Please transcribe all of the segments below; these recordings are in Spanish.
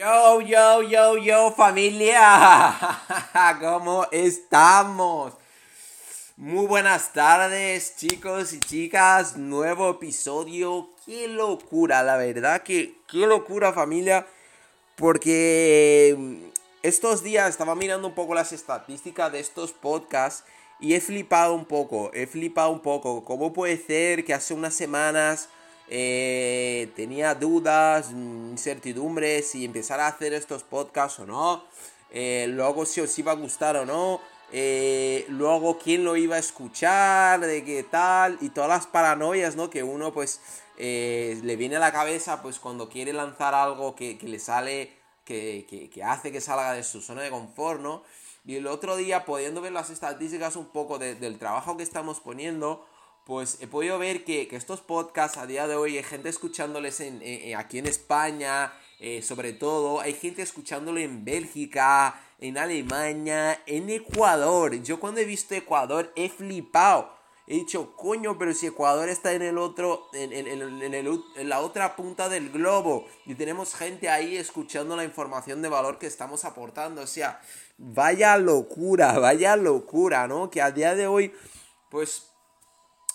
Yo, yo, yo, yo, familia. ¿Cómo estamos? Muy buenas tardes, chicos y chicas. Nuevo episodio. Qué locura, la verdad que qué locura, familia. Porque mm, estos días estaba mirando un poco las estadísticas de estos podcasts y he flipado un poco. He flipado un poco. ¿Cómo puede ser que hace unas semanas eh, tenía dudas, incertidumbres si empezar a hacer estos podcasts o no. Eh, luego si os iba a gustar o no. eh, luego quién lo iba a escuchar, de qué tal. Y todas las paranoias, ¿no? Que uno pues le viene a la cabeza pues cuando quiere lanzar algo que, que le sale, que, que, hace que salga de su zona de confort, ¿no? Y el otro día, pudiendo ver las estadísticas un poco de- del trabajo que estamos poniendo, pues he podido ver que, que estos podcasts a día de hoy hay gente escuchándoles en, en- en- aquí en España, eh, sobre todo, hay gente escuchándolo en Bélgica, en Alemania, en Ecuador. Yo cuando he visto Ecuador he flipado. He dicho, coño, pero si Ecuador está en el otro, en, en- en- en la otra punta del globo y tenemos gente ahí escuchando la información de valor que estamos aportando. O sea, vaya locura, vaya locura, ¿no? Que a día de hoy, pues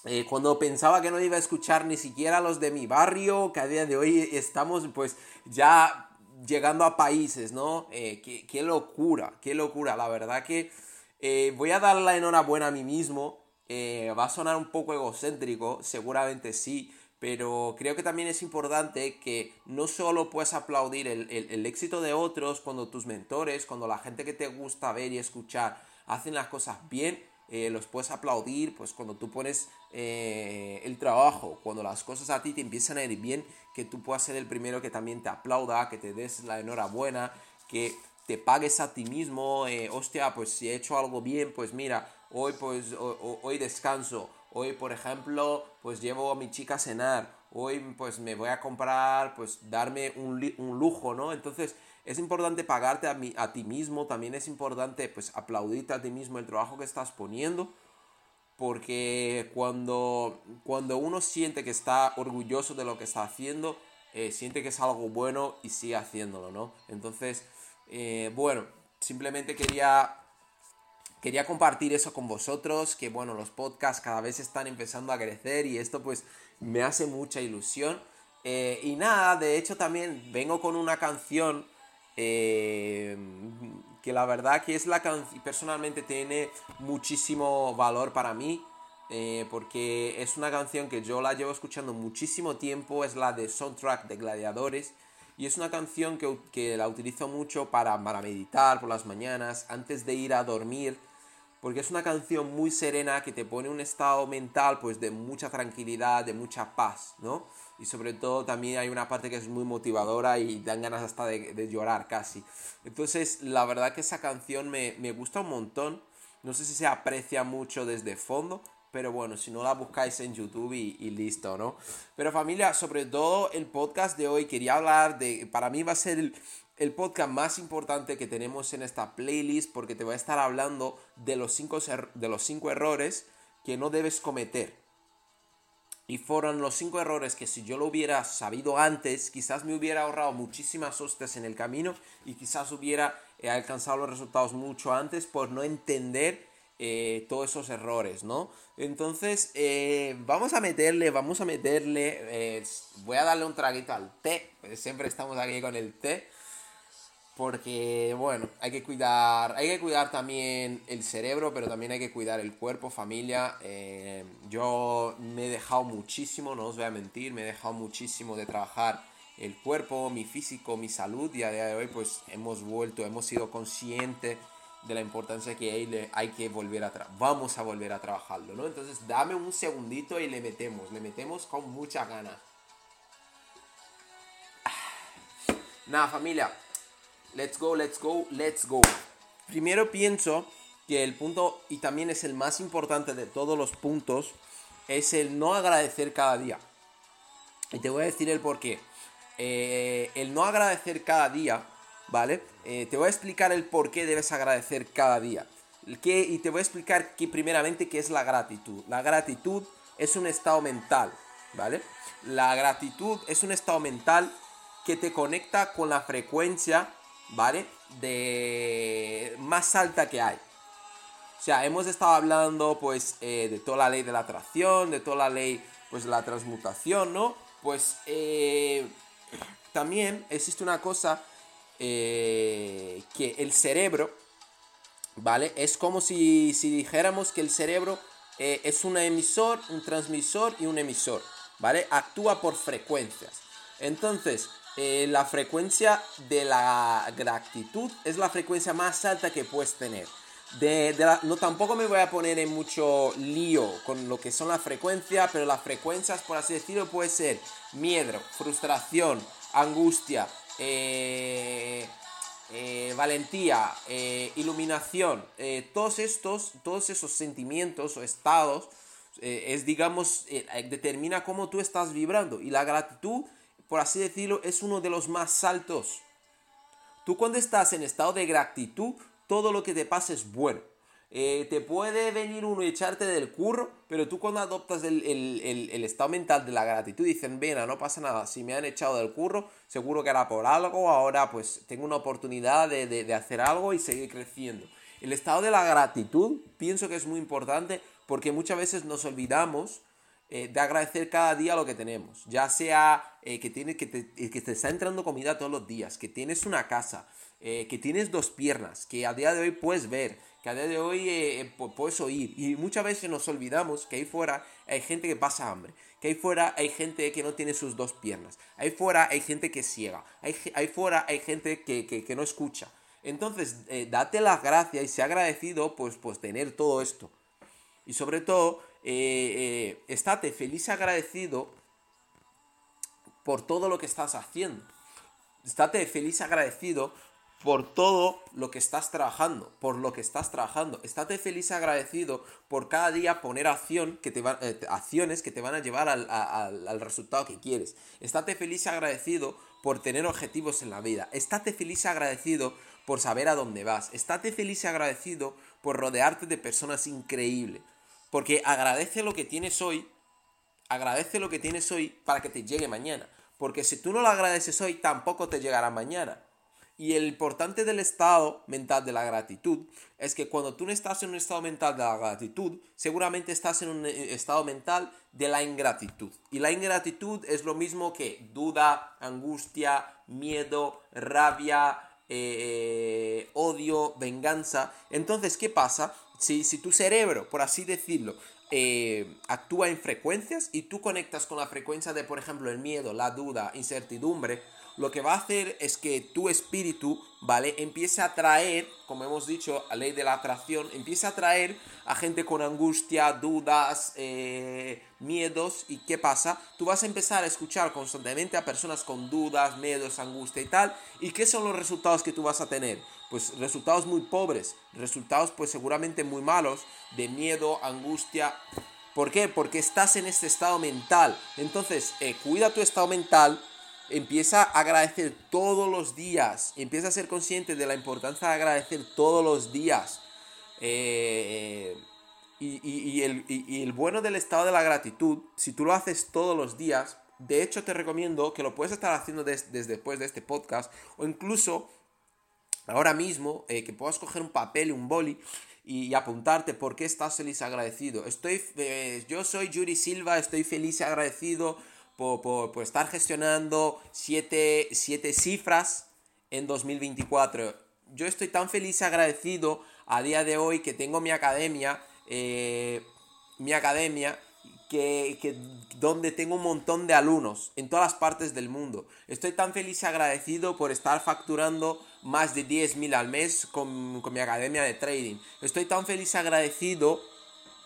eh, cuando pensaba que no iba a escuchar ni siquiera a los de mi barrio, que a día de hoy estamos pues ya llegando a países, ¿no? Eh, qué, locura, qué locura. La verdad que eh, voy a dar la enhorabuena a mí mismo. Va a sonar un poco egocéntrico, seguramente sí, pero creo que también es importante que no solo puedes aplaudir el- el éxito de otros cuando tus mentores, cuando la gente que te gusta ver y escuchar hacen las cosas bien, eh, los puedes aplaudir, pues cuando tú pones eh, el trabajo, cuando las cosas a ti te empiezan a ir bien, que tú puedas ser el primero que también te aplauda, que te des la enhorabuena, que te pagues a ti mismo, eh, hostia, pues si he hecho algo bien, pues mira, hoy pues ho- ho- hoy descanso, hoy por ejemplo, pues llevo a mi chica a cenar, hoy pues me voy a comprar, pues darme un, un lujo, ¿no? Entonces es importante pagarte a, mi- a ti mismo, también es importante pues aplaudirte a ti mismo el trabajo que estás poniendo, porque cuando, cuando uno siente que está orgulloso de lo que está haciendo, eh, siente que es algo bueno y sigue haciéndolo, ¿no? Entonces, eh, bueno, simplemente quería, quería compartir eso con vosotros, que bueno, los podcasts cada vez están empezando a crecer y esto pues me hace mucha ilusión. Eh, y nada, de hecho también vengo con una canción eh, que la verdad que es la canción, personalmente tiene muchísimo valor para mí, eh, porque es una canción que yo la llevo escuchando muchísimo tiempo, es la de Soundtrack de Gladiadores, y es una canción que, que la utilizo mucho para, para meditar por las mañanas, antes de ir a dormir, porque es una canción muy serena que te pone un estado mental pues de mucha tranquilidad, de mucha paz, ¿no? Y sobre todo también hay una parte que es muy motivadora y dan ganas hasta de, llorar casi. Entonces la verdad que esa canción me, me gusta un montón. No sé si se aprecia mucho desde fondo, pero bueno, si no la buscáis en YouTube y, y listo, ¿no? Pero familia, sobre todo el podcast de hoy quería hablar de, para mí va a ser el, el podcast más importante que tenemos en esta playlist porque te voy a estar hablando de los cinco, de los cinco errores que no debes cometer. Y fueron los cinco errores que si yo lo hubiera sabido antes, quizás me hubiera ahorrado muchísimas hostias en el camino y quizás hubiera eh, alcanzado los resultados mucho antes por no entender eh, todos esos errores, ¿no? Entonces, eh, vamos a meterle, vamos a meterle, voy a darle un traguito al té, pues siempre estamos aquí con el té. Porque, bueno, hay que cuidar, hay que cuidar también el cerebro, pero también hay que cuidar el cuerpo, familia. Eh, yo me he dejado muchísimo, no os voy a mentir, me he dejado muchísimo de trabajar el cuerpo, mi físico, mi salud y a día de hoy pues hemos vuelto, hemos sido conscientes de la importancia que hay, hay que volver a tra- vamos a volver a trabajarlo, ¿no? Entonces dame un segundito y le metemos, le metemos con mucha gana. Nada, familia. Let's go, let's go, let's go. Primero pienso que el punto, y también es el más importante de todos los puntos, es el no agradecer cada día. Y te voy a decir el por qué. Eh, el no agradecer cada día, ¿vale? Eh, te voy a explicar el por qué debes agradecer cada día. ¿Qué? y te voy a explicar que primeramente qué es la gratitud. La gratitud es un estado mental, ¿vale? La gratitud es un estado mental que te conecta con la frecuencia, ¿vale? De más alta que hay. O sea, hemos estado hablando pues eh, de toda la ley de la atracción, de toda la ley pues de la transmutación, ¿no? Pues eh, también existe una cosa eh, que el cerebro, ¿vale? Es como si, si dijéramos que el cerebro es un emisor, un transmisor y un emisor, ¿vale? Actúa por frecuencias. Entonces, la frecuencia de la gratitud es la frecuencia más alta que puedes tener. De, no, tampoco me voy a poner en mucho lío con lo que son las frecuencias, pero las frecuencias, por así decirlo, puede ser miedo, frustración, angustia, eh, eh, valentía, eh, iluminación, todos estos, todos esos sentimientos o estados, es digamos, determina cómo tú estás vibrando. Y la gratitud, por así decirlo, es uno de los más altos. Tú cuando estás en estado de gratitud, todo lo que te pase es bueno. Eh, te puede venir uno y echarte del curro, pero tú cuando adoptas el, estado mental de la gratitud dicen, vena, no pasa nada, si me han echado del curro, seguro que era por algo, ahora pues tengo una oportunidad de, hacer algo y seguir creciendo. El estado de la gratitud pienso que es muy importante porque muchas veces nos olvidamos eh, de agradecer cada día lo que tenemos, ya sea eh, que, tiene, que, te, que te está entrando comida todos los días, que tienes una casa, eh, que tienes dos piernas, que a día de hoy puedes ver, que a día de hoy eh, eh, puedes oír. Y muchas veces nos olvidamos que ahí fuera hay gente que pasa hambre, que ahí fuera hay gente que no tiene sus dos piernas, ahí fuera hay gente que ciega, ahí, ahí fuera hay gente que, no escucha. Entonces, date las gracias y sea agradecido pues, pues tener todo esto. Y sobre todo, estate feliz y agradecido por todo lo que estás haciendo. Estate feliz y agradecido por todo lo que estás trabajando, por lo que estás trabajando. Estate feliz y agradecido por cada día poner acción que te eh, acciones que te van a llevar al, resultado que quieres. Estate feliz y agradecido por tener objetivos en la vida. Estate feliz y agradecido por saber a dónde vas. Estate feliz y agradecido por rodearte de personas increíbles. Porque agradece lo que tienes hoy, agradece lo que tienes hoy para que te llegue mañana. Porque si tú no lo agradeces hoy, tampoco te llegará mañana. Y el importante del estado mental de la gratitud es que cuando tú no estás en un estado mental de la gratitud, seguramente estás en un eh, estado mental de la ingratitud. Y la ingratitud es lo mismo que duda, angustia, miedo, rabia, eh, odio, venganza. Entonces, ¿qué pasa? Si, si tu cerebro, por así decirlo, eh, actúa en frecuencias y tú conectas con la frecuencia de, por ejemplo, el miedo, la duda, incertidumbre, lo que va a hacer es que tu espíritu, ¿vale? Empiece a atraer, como hemos dicho, a ley de la atracción, empiece a atraer a gente con angustia, dudas, eh, miedos. ¿Y qué pasa? Tú vas a empezar a escuchar constantemente a personas con dudas, miedos, angustia y tal. ¿Y qué son los resultados que tú vas a tener? Pues resultados muy pobres, resultados pues seguramente muy malos, de miedo, angustia. ¿Por qué? Porque estás en este estado mental. Entonces, eh, cuida tu estado mental Empieza a agradecer todos los días. Empieza a ser consciente de la importancia de agradecer todos los días. Eh, y, el, bueno del estado de la gratitud, si tú lo haces todos los días, de hecho te recomiendo que lo puedes estar haciendo desde después de este podcast o incluso ahora mismo eh, que puedas coger un papel y un boli y, apuntarte por qué estás feliz y agradecido. Estoy, eh, yo soy Yuri Silva, estoy feliz y agradecido por, estar gestionando siete, cifras en 2024. Yo estoy tan feliz y agradecido a día de hoy que tengo mi academia, eh, mi academia, que, donde tengo un montón de alumnos en todas las partes del mundo. Estoy tan feliz y agradecido por estar facturando más de 10.000 al mes con, con mi academia de trading. Estoy tan feliz y agradecido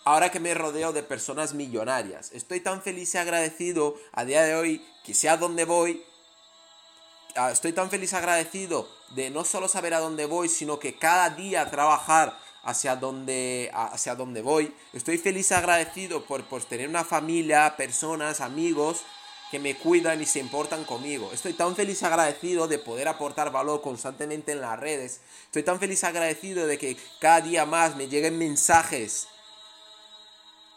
ahora que me rodeo de personas millonarias. Estoy tan feliz y agradecido a día de hoy que sea donde voy, ah, estoy tan feliz agradecido de no solo saber a dónde voy, sino que cada día trabajar hacia donde, hacia donde voy. Estoy feliz agradecido por, por tener una familia, personas, amigos que me cuidan y se importan conmigo. Estoy tan feliz agradecido de poder aportar valor constantemente en las redes. Estoy tan feliz agradecido de que cada día más me lleguen mensajes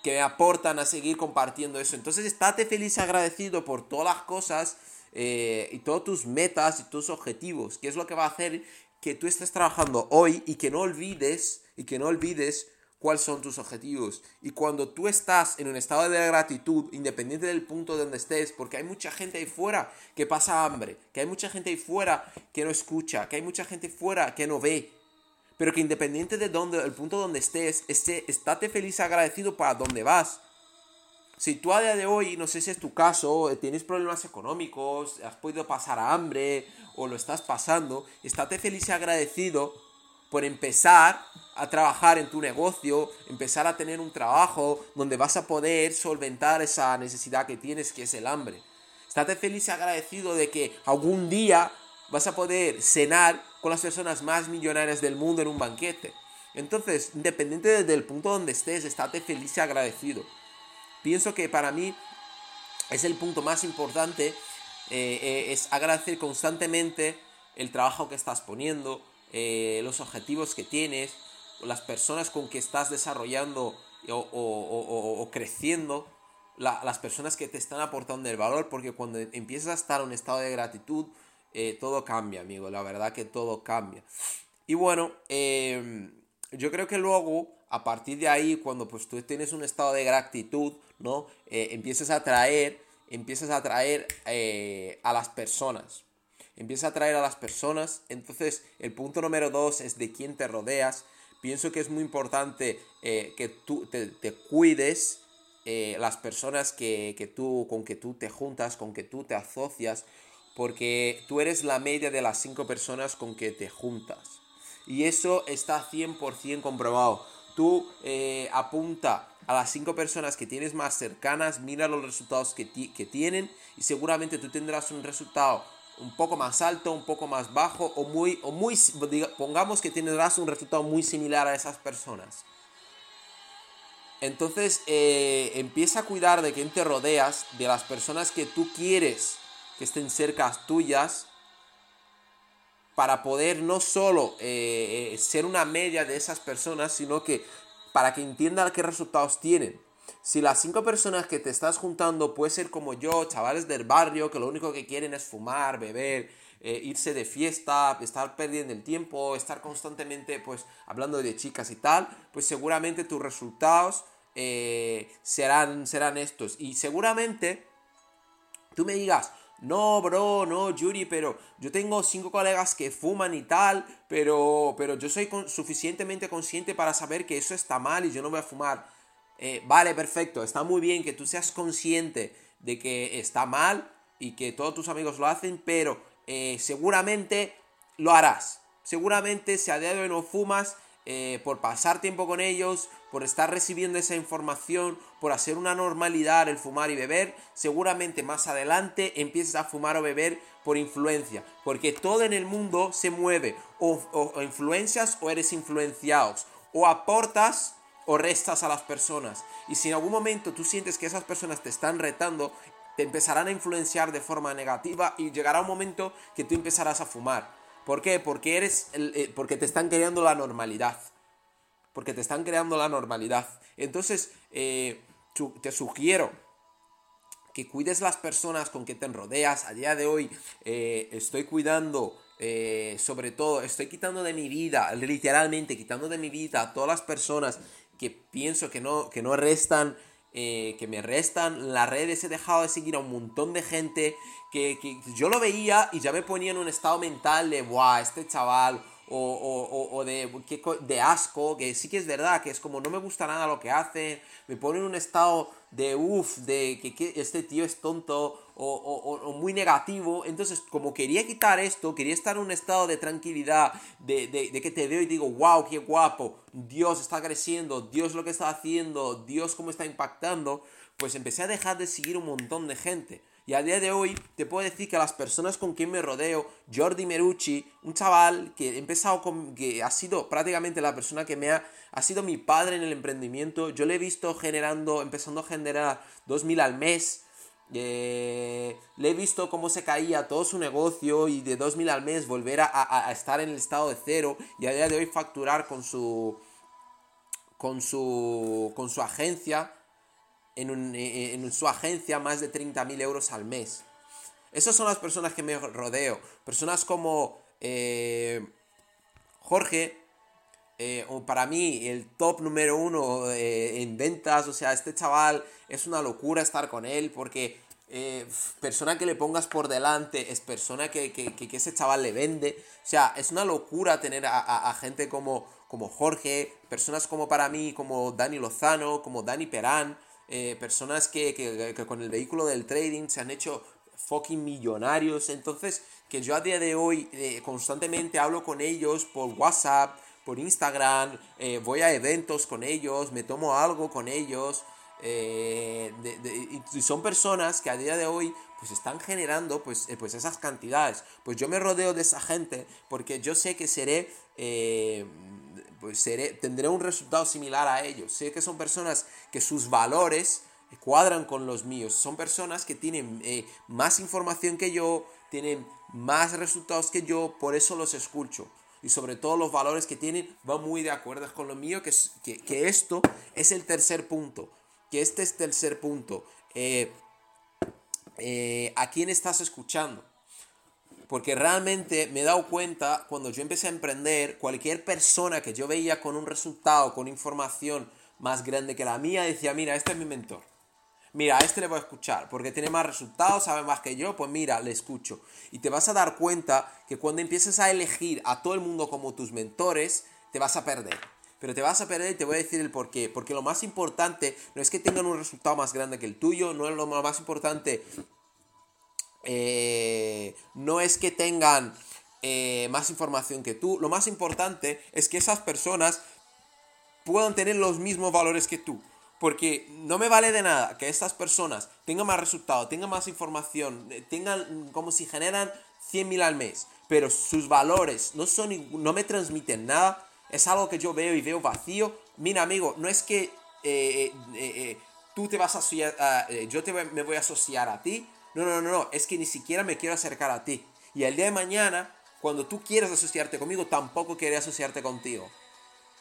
que me aportan a seguir compartiendo eso. Entonces, estate feliz agradecido por todas las cosas eh, y todas tus metas y tus objetivos, que es lo que va a hacer que tú estés trabajando hoy y que no olvides y que no olvides cuáles son tus objetivos. Y cuando tú estás en un estado de gratitud, independiente del punto donde estés, porque hay mucha gente ahí fuera que pasa hambre, que hay mucha gente ahí fuera que no escucha, que hay mucha gente fuera que no ve, pero que independiente de dónde, el punto donde estés, esté, estate feliz agradecido para dónde vas. Si tú a día de hoy, no sé si es tu caso, tienes problemas económicos, has podido pasar hambre o lo estás pasando, estate feliz y agradecido por empezar a trabajar en tu negocio, empezar a tener un trabajo donde vas a poder solventar esa necesidad que tienes, que es el hambre. Estate feliz y agradecido de que algún día vas a poder cenar con las personas más millonarias del mundo en un banquete. Entonces, independiente del punto donde estés, estate feliz y agradecido. Pienso que para mí es el punto más importante, eh, eh, es agradecer constantemente el trabajo que estás poniendo, eh, los objetivos que tienes, las personas con que estás desarrollando o, creciendo, las personas que te están aportando el valor, porque cuando empiezas a estar en un estado de gratitud, todo cambia, amigo, la verdad que todo cambia. Y bueno, em, yo creo que luego, a partir de ahí, cuando pues tú tienes un estado de gratitud, ¿no? Eh, empiezas a atraer, empiezas a eh, a las personas. Empiezas a atraer a las personas. Entonces, el punto número dos es de quién te rodeas. Pienso que es muy importante eh, que tú te, cuides las personas que, que, tú, con que tú te juntas, con que tú te asocias, porque tú eres la media de las cinco personas con que te juntas. Y eso está 100% comprobado. Tú apunta a las cinco personas que tienes más cercanas, mira los resultados que, que tienen y seguramente tú tendrás un resultado un poco más alto, un poco más bajo o muy, o muy pongamos que tendrás un resultado muy similar a esas personas. Entonces eh, empieza a cuidar de quién te rodeas, de las personas que tú quieres estén cerca tuyas, para poder no solo eh, eh, ser una media de esas personas, sino que para que entiendan qué resultados tienen. Si las cinco personas que te estás juntando puede ser como yo, chavales del barrio, que lo único que quieren es fumar, beber, eh, irse de fiesta, estar perdiendo el tiempo, estar constantemente pues hablando de chicas y tal, pues seguramente tus resultados serán, serán estos. Y seguramente tú me digas, no, bro, no, Yuri, pero yo tengo cinco colegas que fuman y tal, pero, pero yo soy suficientemente consciente para saber que eso está mal y yo no voy a fumar. Eh, vale, perfecto, está muy bien que tú seas consciente de que está mal y que todos tus amigos lo hacen, pero eh, seguramente lo harás. Seguramente si a día de hoy no fumas, eh, por pasar tiempo con ellos, por estar recibiendo esa información, por hacer una normalidad el fumar y beber, seguramente más adelante empieces a fumar o beber por influencia, porque todo en el mundo se mueve, o, o influencias o eres influenciados, o aportas o restas a las personas. Y si en algún momento tú sientes que esas personas te están retando, te empezarán a influenciar de forma negativa y llegará un momento que tú empezarás a fumar. ¿Por qué? Porque, eres eh, porque te están creando la normalidad. Porque te están creando la normalidad. Entonces, eh, te sugiero que cuides las personas con que te rodeas. A día de hoy eh, estoy cuidando, sobre todo, estoy quitando de mi vida, literalmente quitando de mi vida a todas las personas que pienso que no, que no restan eh, que me restan. Las redes he dejado de seguir a un montón de gente que, yo lo veía y ya me ponía en un estado mental de, ¡buah! Este chaval. O, de, de asco, que sí que es verdad, que es como no me gusta nada lo que hace, me pone en un estado de uff, de que, este tío es tonto o, muy negativo. Entonces, como quería quitar esto, quería estar en un estado de tranquilidad, de, que te veo y digo, wow, qué guapo, Dios está creciendo, Dios lo que está haciendo, Dios cómo está impactando, pues empecé a dejar de seguir un montón de gente. Y a día de hoy te puedo decir que las personas con quien me rodeo, Jordi Merucci, un chaval que he empezado con, que ha sido prácticamente la persona que me ha, ha sido mi padre en el emprendimiento, yo le he visto generando, empezando a generar 2.000 al mes, eh, le he visto cómo se caía todo su negocio y de 2.000 al mes volver a, estar en el estado de cero y a día de hoy facturar con su, con su, con su agencia en, su agencia más de 30.000 euros al mes. Esas son las personas que me rodeo. Personas como eh, Jorge, eh, para mí el top número uno eh, en ventas. O sea, este chaval es una locura estar con él porque persona que le pongas por delante es persona que, que, ese chaval le vende. O sea, es una locura tener a, gente como, como Jorge, personas como para mí, como Dani Lozano, como Dani Perán. Eh, personas que, con el vehículo del trading se han hecho fucking millonarios. Entonces, que yo a día de hoy eh, constantemente hablo con ellos por WhatsApp, por Instagram, eh, voy a eventos con ellos, me tomo algo con ellos. Y son personas que a día de hoy pues están generando pues, pues esas cantidades. Pues yo me rodeo de esa gente porque yo sé que seré pues seré, tendré un resultado similar a ellos. Sé que son personas que sus valores cuadran con los míos. Son personas que tienen eh, más información que yo, tienen más resultados que yo, por eso los escucho. Y sobre todo los valores que tienen van muy de acuerdo con lo mío, que, que, esto es el tercer punto. Que este es tercer punto. Eh, eh, ¿A quién estás escuchando? Porque realmente me he dado cuenta cuando yo empecé a emprender, cualquier persona que yo veía con un resultado, con información más grande que la mía, decía, mira, este es mi mentor. Mira, a este le voy a escuchar, porque tiene más resultados, sabe más que yo, pues mira, le escucho. Y te vas a dar cuenta que cuando empieces a elegir a todo el mundo como tus mentores, te vas a perder. Pero te vas a perder y te voy a decir el por qué. Porque lo más importante no es que tengan un resultado más grande que el tuyo, no es lo más importante eh, no es que tengan eh, más información que tú, lo más importante es que esas personas puedan tener los mismos valores que tú. Porque no me vale de nada que estas personas tengan más resultados, tengan más información, eh, tengan como si generan 100.000 al mes, pero sus valores no, son, no me transmiten nada, es algo que yo veo y veo vacío. Mira, amigo, no es que tú te vas a asociar, yo te, me voy a asociar a ti, no, no, no, no, es que ni siquiera me quiero acercar a ti. Y el día de mañana, cuando tú quieras asociarte conmigo, tampoco quiero asociarte contigo.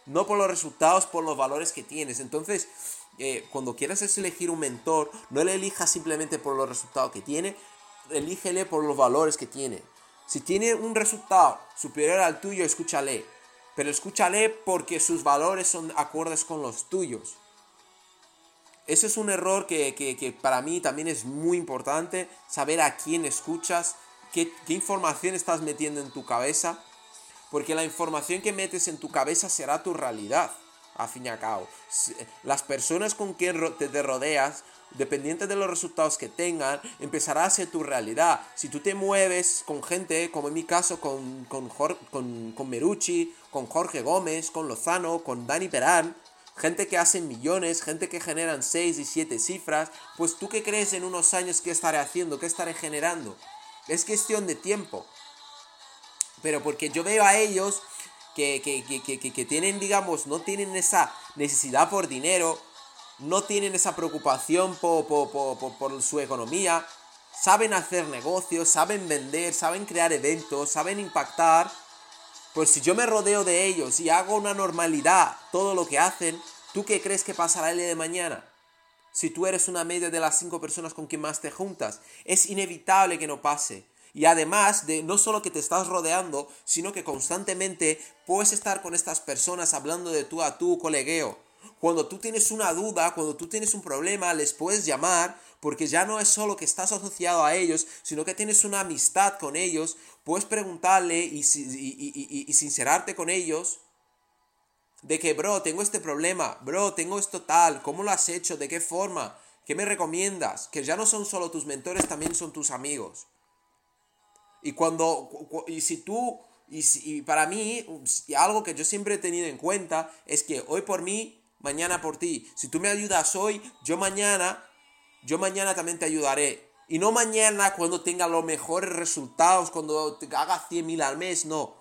No por los resultados, por los valores que tienes. Entonces, eh, cuando quieras elegir un mentor, no le elijas simplemente por los resultados que tiene, elígele por los valores que tiene. Si tiene un resultado superior al tuyo, escúchale. Pero escúchale porque sus valores son acordes con los tuyos. Ese es un error que, para mí también es muy importante, saber a quién escuchas, qué, información estás metiendo en tu cabeza, porque la información que metes en tu cabeza será tu realidad, a fin y a cabo. Las personas con quien te rodeas, dependiente de los resultados que tengan, empezará a ser tu realidad. Si tú te mueves con gente, como en mi caso, con, con, con, con Merucci, con Jorge Gómez, con Lozano, con Dani Perán, gente que hace millones, gente que generan 6 y 7 cifras, pues tú qué crees en unos años qué estaré haciendo, qué estaré generando. Es cuestión de tiempo. Pero porque yo veo a ellos que, que, tienen, digamos, no tienen esa necesidad por dinero, no tienen esa preocupación por, por su economía, saben hacer negocios, saben vender, saben crear eventos, saben impactar pues si yo me rodeo de ellos y hago una normalidad todo lo que hacen, ¿tú qué crees que pasará el día de mañana? Si tú eres una media de las cinco personas con quien más te juntas, es inevitable que no pase. Y además de no solo que te estás rodeando, sino que constantemente puedes estar con estas personas hablando de tú a tú, colegueo. Cuando tú tienes una duda, cuando tú tienes un problema, les puedes llamar porque ya no es solo que estás asociado a ellos, sino que tienes una amistad con ellos, puedes preguntarle y, y, sincerarte con ellos de que, bro, tengo este problema, bro, tengo esto tal, ¿cómo lo has hecho? ¿De qué forma? ¿Qué me recomiendas? Que ya no son solo tus mentores, también son tus amigos. Y cuando, y si tú, y, y para mí, algo que yo siempre he tenido en cuenta es que hoy por mí, mañana por ti. Si tú me ayudas hoy, yo mañana yo mañana también te ayudaré. Y no mañana cuando tenga los mejores resultados, cuando haga 100.000 al mes, no.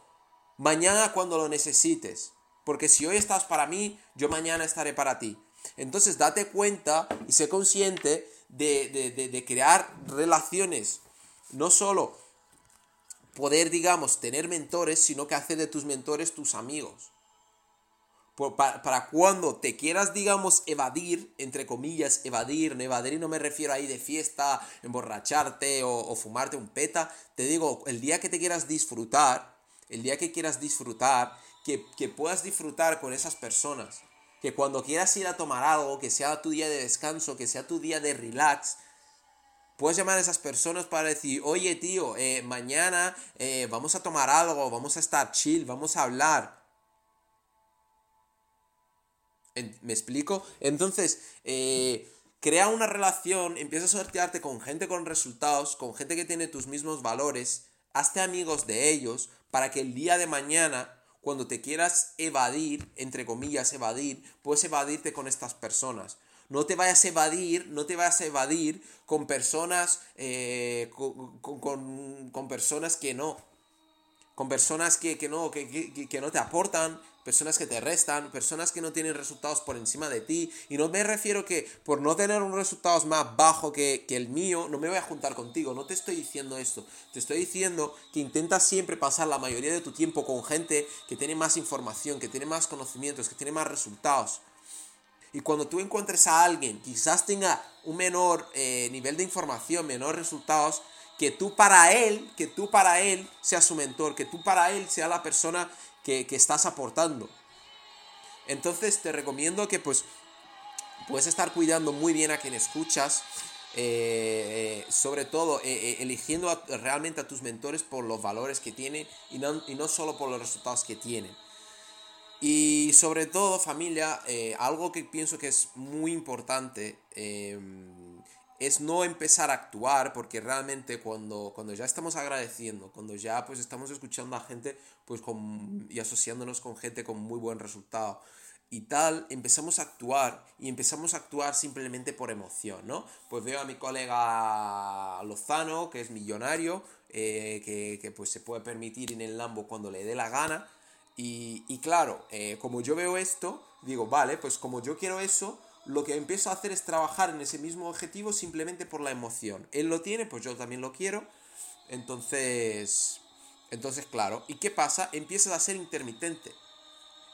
Mañana cuando lo necesites. Porque si hoy estás para mí, yo mañana estaré para ti. Entonces date cuenta y sé consciente de, de crear relaciones. No solo poder, digamos, tener mentores, sino que hacer de tus mentores tus amigos para, cuando te quieras, digamos, evadir, entre comillas, evadir, evadir, y no me refiero ahí de fiesta, emborracharte o, fumarte un peta, te digo, el día que te quieras disfrutar, el día que quieras disfrutar, que, que puedas disfrutar con esas personas, que cuando quieras ir a tomar algo, que sea tu día de descanso, que sea tu día de relax, puedes llamar a esas personas para decir, oye tío, eh, mañana eh, vamos a tomar algo, vamos a estar chill, vamos a hablar. ¿Me explico? Entonces, eh, crea una relación, empieza a sortearte con gente con resultados, con gente que tiene tus mismos valores, hazte amigos de ellos para que el día de mañana, cuando te quieras evadir, entre comillas, evadir, puedes evadirte con estas personas. No te vayas a evadir, no te vayas a evadir con personas, eh, con, personas que no, con personas que, no, que, que, no te aportan, personas que te restan, personas que no tienen resultados por encima de ti. Y no me refiero que por no tener un resultado más bajo que, el mío, no me voy a juntar contigo. No te estoy diciendo esto. Te estoy diciendo que intentas siempre pasar la mayoría de tu tiempo con gente que tiene más información, que tiene más conocimientos, que tiene más resultados. Y cuando tú encuentres a alguien, quizás tenga un menor eh, nivel de información, menor resultados, que tú para él, que tú para él seas su mentor, que tú para él sea la persona que, estás aportando. Entonces te recomiendo que pues puedes estar cuidando muy bien a quien escuchas, eh, eh, sobre todo eh, eligiendo realmente a tus mentores por los valores que tienen y no, y no solo por los resultados que tienen. Y sobre todo familia, algo que pienso que es muy importante es no empezar a actuar porque realmente cuando, cuando ya estamos agradeciendo, cuando ya pues estamos escuchando a gente pues con, y asociándonos con gente con muy buen resultado y tal, empezamos a actuar y empezamos a actuar simplemente por emoción, ¿no? Pues veo a mi colega Lozano, que es millonario, eh, que, pues se puede permitir en el Lambo cuando le dé la gana y, y claro, eh, como yo veo esto, digo, vale, pues como yo quiero eso, lo que empiezo a hacer es trabajar en ese mismo objetivo simplemente por la emoción. Él lo tiene, pues yo también lo quiero. Entonces, entonces claro, ¿y qué pasa? Empiezas a ser intermitente.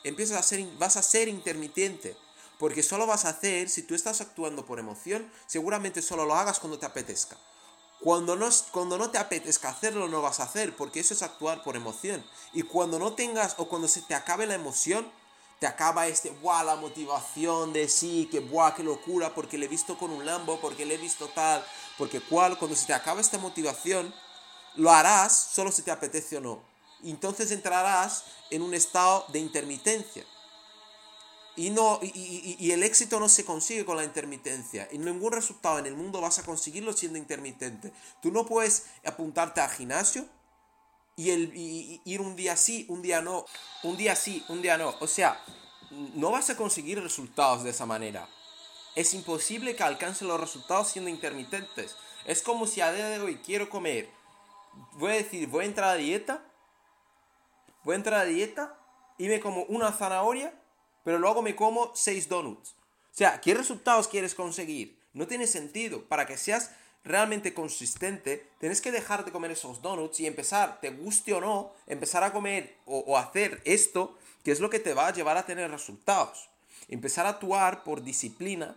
Empiezas a ser, vas a ser intermitente. Porque solo vas a hacer, si tú estás actuando por emoción, seguramente solo lo hagas cuando te apetezca. Cuando no, cuando no te apetezca hacerlo, no vas a hacer, porque eso es actuar por emoción. Y cuando no tengas, o cuando se te acabe la emoción, te acaba este, buah, la motivación de sí, que buah, qué locura, porque le he visto con un Lambo, porque le he visto tal, porque cual, cuando se te acaba esta motivación, lo harás solo si te apetece o no. entonces entrarás en un estado de intermitencia. Y, no, y, el éxito no se consigue con la intermitencia. Y ningún resultado en el mundo vas a conseguirlo siendo intermitente. Tú no puedes apuntarte al gimnasio y, el, ir un día sí, un día no, un día sí, un día no. O sea, no vas a conseguir resultados de esa manera. Es imposible que alcances los resultados siendo intermitentes. Es como si a día de hoy quiero comer, voy a decir, voy a entrar a dieta, voy a entrar a dieta y me como una zanahoria, pero luego me como seis donuts. O sea, ¿qué resultados quieres conseguir? No tiene sentido. Para que seas realmente consistente, tienes que dejar de comer esos donuts y empezar, te guste o no, empezar a comer o, hacer esto, que es lo que te va a llevar a tener resultados. Empezar a actuar por disciplina,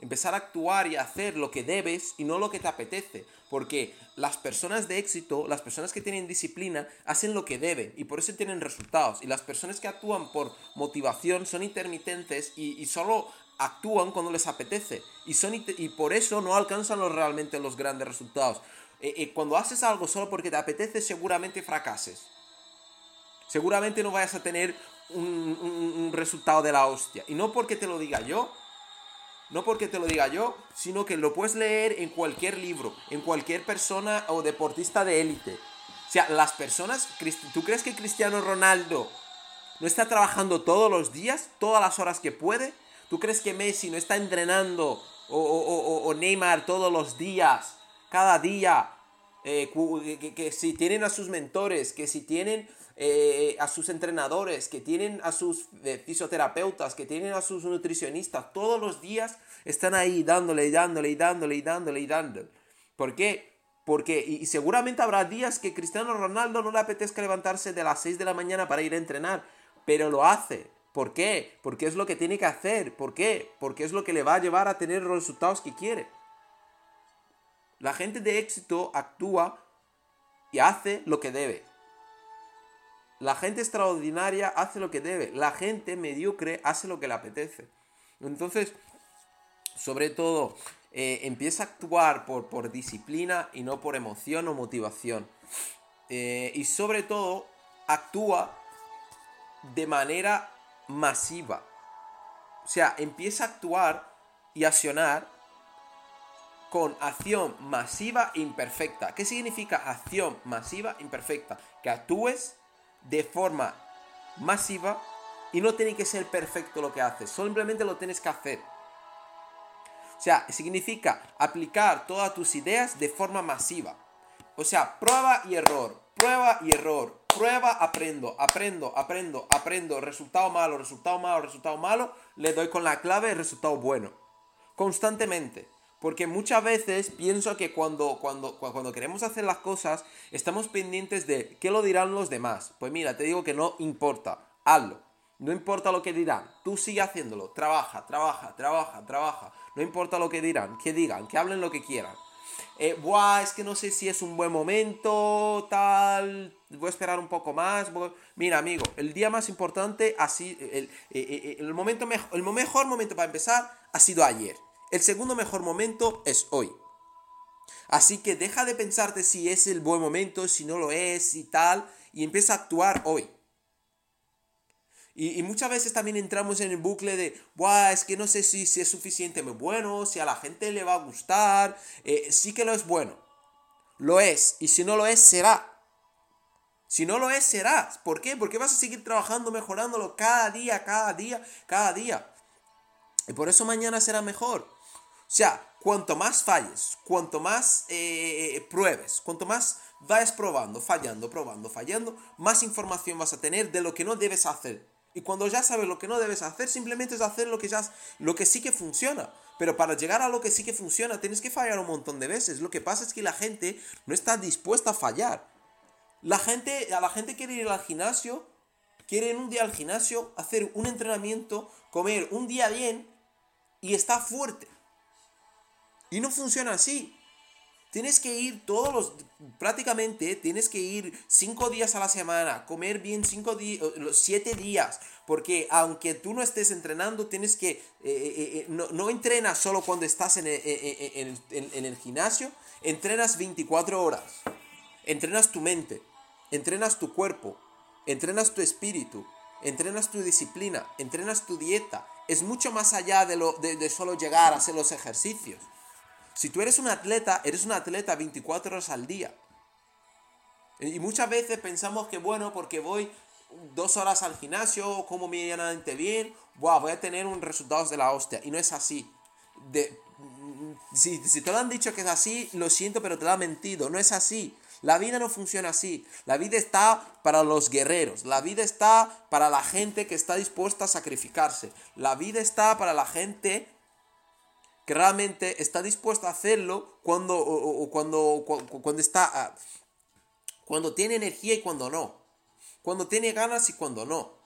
empezar a actuar y hacer lo que debes y no lo que te apetece. Porque las personas de éxito, las personas que tienen disciplina, hacen lo que deben y por eso tienen resultados. Y las personas que actúan por motivación son intermitentes y solo actúan cuando les apetece y, son, y por eso no alcanzan los, realmente los grandes resultados. Eh, eh, cuando haces algo solo porque te apetece, seguramente fracases. Seguramente no vayas a tener un, resultado de la hostia. Y no porque te lo diga yo, no porque te lo diga yo, sino que lo puedes leer en cualquier libro, en cualquier persona o deportista de élite. O sea, las personas, ¿tú crees que Cristiano Ronaldo no está trabajando todos los días, todas las horas que puede? ¿Tú crees que Messi no está entrenando o, Neymar todos los días cada día, eh, que, si tienen a sus mentores, que si tienen eh, a sus entrenadores, que tienen a sus eh, fisioterapeutas, que tienen a sus nutricionistas, todos los días están ahí dándole y dándole y dándole y dándole y dándole. ¿Por qué? Porque, y, y seguramente habrá días que Cristiano Ronaldo no le apetezca levantarse de las 6 de la mañana para ir a entrenar, pero lo hace. ¿Por qué? Porque es lo que tiene que hacer. ¿Por qué? Porque es lo que le va a llevar a tener los resultados que quiere. La gente de éxito actúa y hace lo que debe. La gente extraordinaria hace lo que debe. La gente mediocre hace lo que le apetece. Entonces, sobre todo, eh, empieza a actuar por, por disciplina y no por emoción o motivación. Eh, y sobre todo, actúa de manera masiva. O sea, empieza a actuar y accionar con acción masiva e imperfecta. ¿Qué significa acción masiva e imperfecta? Que actúes de forma masiva y no tiene que ser perfecto lo que haces, simplemente lo tienes que hacer. O sea, significa aplicar todas tus ideas de forma masiva. O sea, prueba y error, prueba y error, prueba, aprendo, aprendo, aprendo, aprendo, resultado malo, resultado malo, resultado malo, le doy con la clave, resultado bueno. Constantemente. Porque muchas veces pienso que cuando, cuando, cu- cuando queremos hacer las cosas, estamos pendientes de qué lo dirán los demás. Pues mira, te digo que no importa, hazlo. No importa lo que dirán, tú sigue haciéndolo, trabaja, trabaja, trabaja, trabaja. No importa lo que dirán, que digan, que hablen lo que quieran. Eh, buah, es que no sé si es un buen momento, tal, voy a esperar un poco más. Mira, amigo, el día más importante, así, el, eh, eh, el momento el mejor momento para empezar ha sido ayer. El segundo mejor momento es hoy. Así que deja de pensarte si es el buen momento, si no lo es y tal, y empieza a actuar hoy. Y, y muchas veces también entramos en el bucle de, Buah, es que no sé si, si es suficientemente bueno, si a la gente le va a gustar. Eh, sí que lo es bueno. Lo es. Y si no lo es, será. Si no lo es, será. ¿Por qué? Porque vas a seguir trabajando, mejorándolo cada día, cada día, cada día. Y por eso mañana será mejor. O sea, cuanto más falles, cuanto más eh, pruebes, cuanto más vayas probando, fallando, probando, fallando, más información vas a tener de lo que no debes hacer. Y cuando ya sabes lo que no debes hacer, simplemente es hacer lo que, ya, lo que sí que funciona. Pero para llegar a lo que sí que funciona, tienes que fallar un montón de veces. Lo que pasa es que la gente no está dispuesta a fallar. La gente, a la gente quiere ir al gimnasio, quiere ir un día al gimnasio, hacer un entrenamiento, comer un día bien y está fuerte. Y no funciona así. Tienes que ir todos los, prácticamente, tienes que ir cinco días a la semana, comer bien cinco días, los siete días, porque aunque tú no estés entrenando, tienes que, eh, eh, eh, no, no entrenas solo cuando estás en el, gimnasio, entrenas 24 horas, entrenas tu mente, entrenas tu cuerpo, entrenas tu espíritu, entrenas tu disciplina, entrenas tu dieta, es mucho más allá de, lo, de solo llegar a hacer los ejercicios. Si tú eres un atleta, eres un atleta 24 horas al día. Y muchas veces pensamos que, bueno, porque voy dos horas al gimnasio, como medianamente bien, buah, voy a tener un resultado de la hostia. Y no es así. De, si, si te lo han dicho que es así, lo siento, pero te lo han mentido. No es así. La vida no funciona así. La vida está para los guerreros. La vida está para la gente que está dispuesta a sacrificarse. La vida está para la gente realmente está dispuesto a hacerlo cuando, cuando, cu- cuando está, cuando tiene energía y cuando no, cuando tiene ganas y cuando no,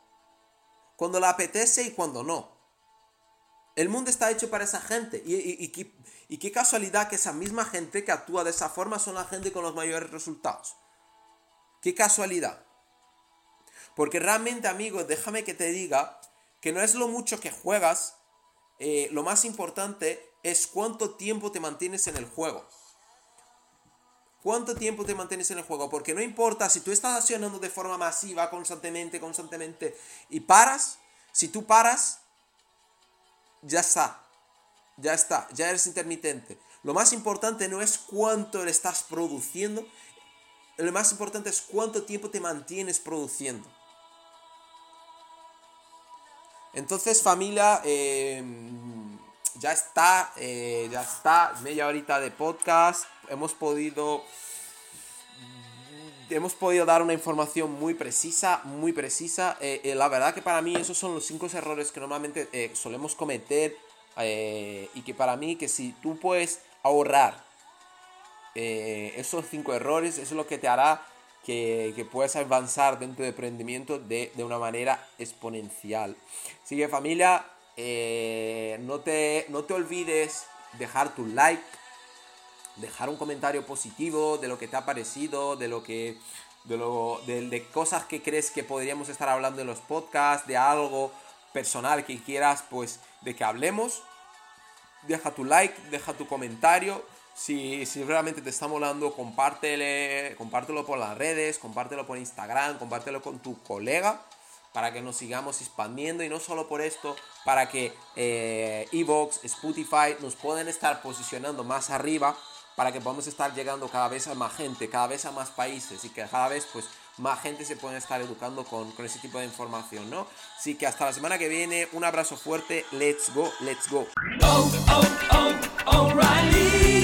cuando le apetece y cuando no. El mundo está hecho para esa gente y qué- y qué casualidad que esa misma gente que actúa de esa forma son la gente con los mayores resultados. Qué casualidad. Porque realmente, amigos, déjame que te diga que no es lo mucho que juegas, eh, lo más importante es cuánto tiempo te mantienes en el juego. ¿Cuánto tiempo te mantienes en el juego? Porque no importa si tú estás accionando de forma masiva, constantemente, constantemente, y paras, si tú paras, ya está. Ya está, ya eres intermitente. Lo más importante no es cuánto le estás produciendo, lo más importante es cuánto tiempo te mantienes produciendo. Entonces, familia, eh, ya está, eh, ya está, media horita de podcast. Hemos podido hemos podido dar una información muy precisa, muy precisa. Eh, eh, la verdad que para mí esos son los cinco errores que normalmente eh, solemos cometer y que para mí que si tú puedes ahorrar esos cinco errores, es lo que te hará que, que puedas avanzar dentro de emprendimiento de, de, una manera exponencial. Así que familia, no, te, no te olvides dejar tu like dejar un comentario positivo de lo que te ha parecido, de lo que. De, lo, de, cosas que crees que podríamos estar hablando en los podcasts, de algo personal que quieras, pues, de que hablemos. Deja tu like, deja tu comentario. Si, si realmente te está molando, compártelo por las redes, compártelo por Instagram, compártelo con tu colega para que nos sigamos expandiendo y no solo por esto, para que eh, Evox, Spotify nos puedan estar posicionando más arriba para que podamos estar llegando cada vez a más gente, cada vez a más países y que cada vez pues más gente se pueda estar educando con, con ese tipo de información, ¿no? Así que hasta la semana que viene, un abrazo fuerte, let's go, let's go. Oh, oh, oh,